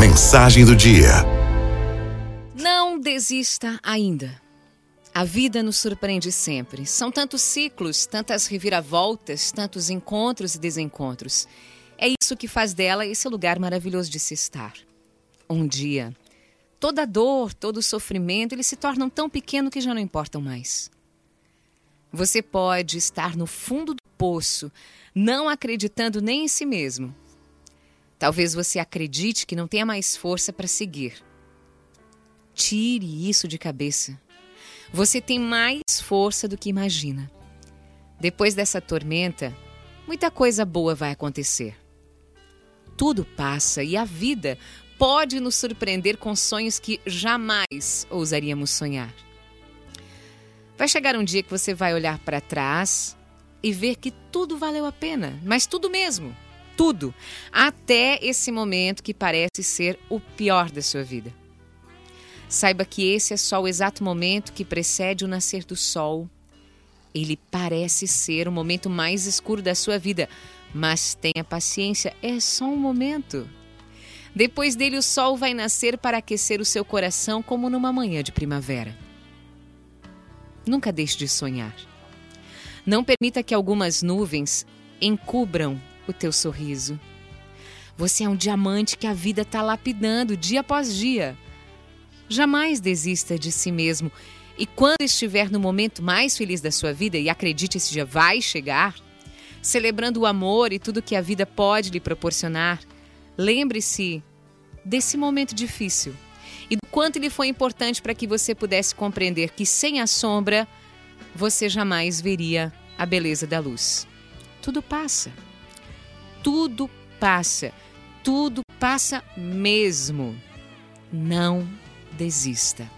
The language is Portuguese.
Mensagem do dia. Não desista ainda. A vida nos surpreende sempre. São tantos ciclos, tantas reviravoltas, tantos encontros e desencontros. É isso que faz dela esse lugar maravilhoso de se estar. Um dia, toda dor, todo sofrimento, eles se tornam tão pequenos que já não importam mais. Você pode estar no fundo do poço, não acreditando nem em si mesmo. Talvez você acredite que não tenha mais força para seguir. Tire isso de cabeça. Você tem mais força do que imagina. Depois dessa tormenta, muita coisa boa vai acontecer. Tudo passa e a vida pode nos surpreender com sonhos que jamais ousaríamos sonhar. Vai chegar um dia que você vai olhar para trás e ver que tudo valeu a pena, mas tudo mesmo, tudo, até esse momento que parece ser o pior da sua vida. Saiba que esse é só o exato momento que precede o nascer do sol. Ele parece ser o momento mais escuro da sua vida, mas tenha paciência, é só um momento. Depois dele, o sol vai nascer para aquecer o seu coração como numa manhã de primavera. Nunca deixe de sonhar. Não permita que algumas nuvens encubram o teu sorriso. Você é um diamante que a vida está lapidando dia após dia. Jamais desista de si mesmo. E quando estiver no momento mais feliz da sua vida, e acredite, esse dia vai chegar, celebrando o amor e tudo que a vida pode lhe proporcionar, lembre-se desse momento difícil e do quanto ele foi importante para que você pudesse compreender que sem a sombra você jamais veria a beleza da luz. Tudo passa. Tudo passa. Tudo passa mesmo. Não desista.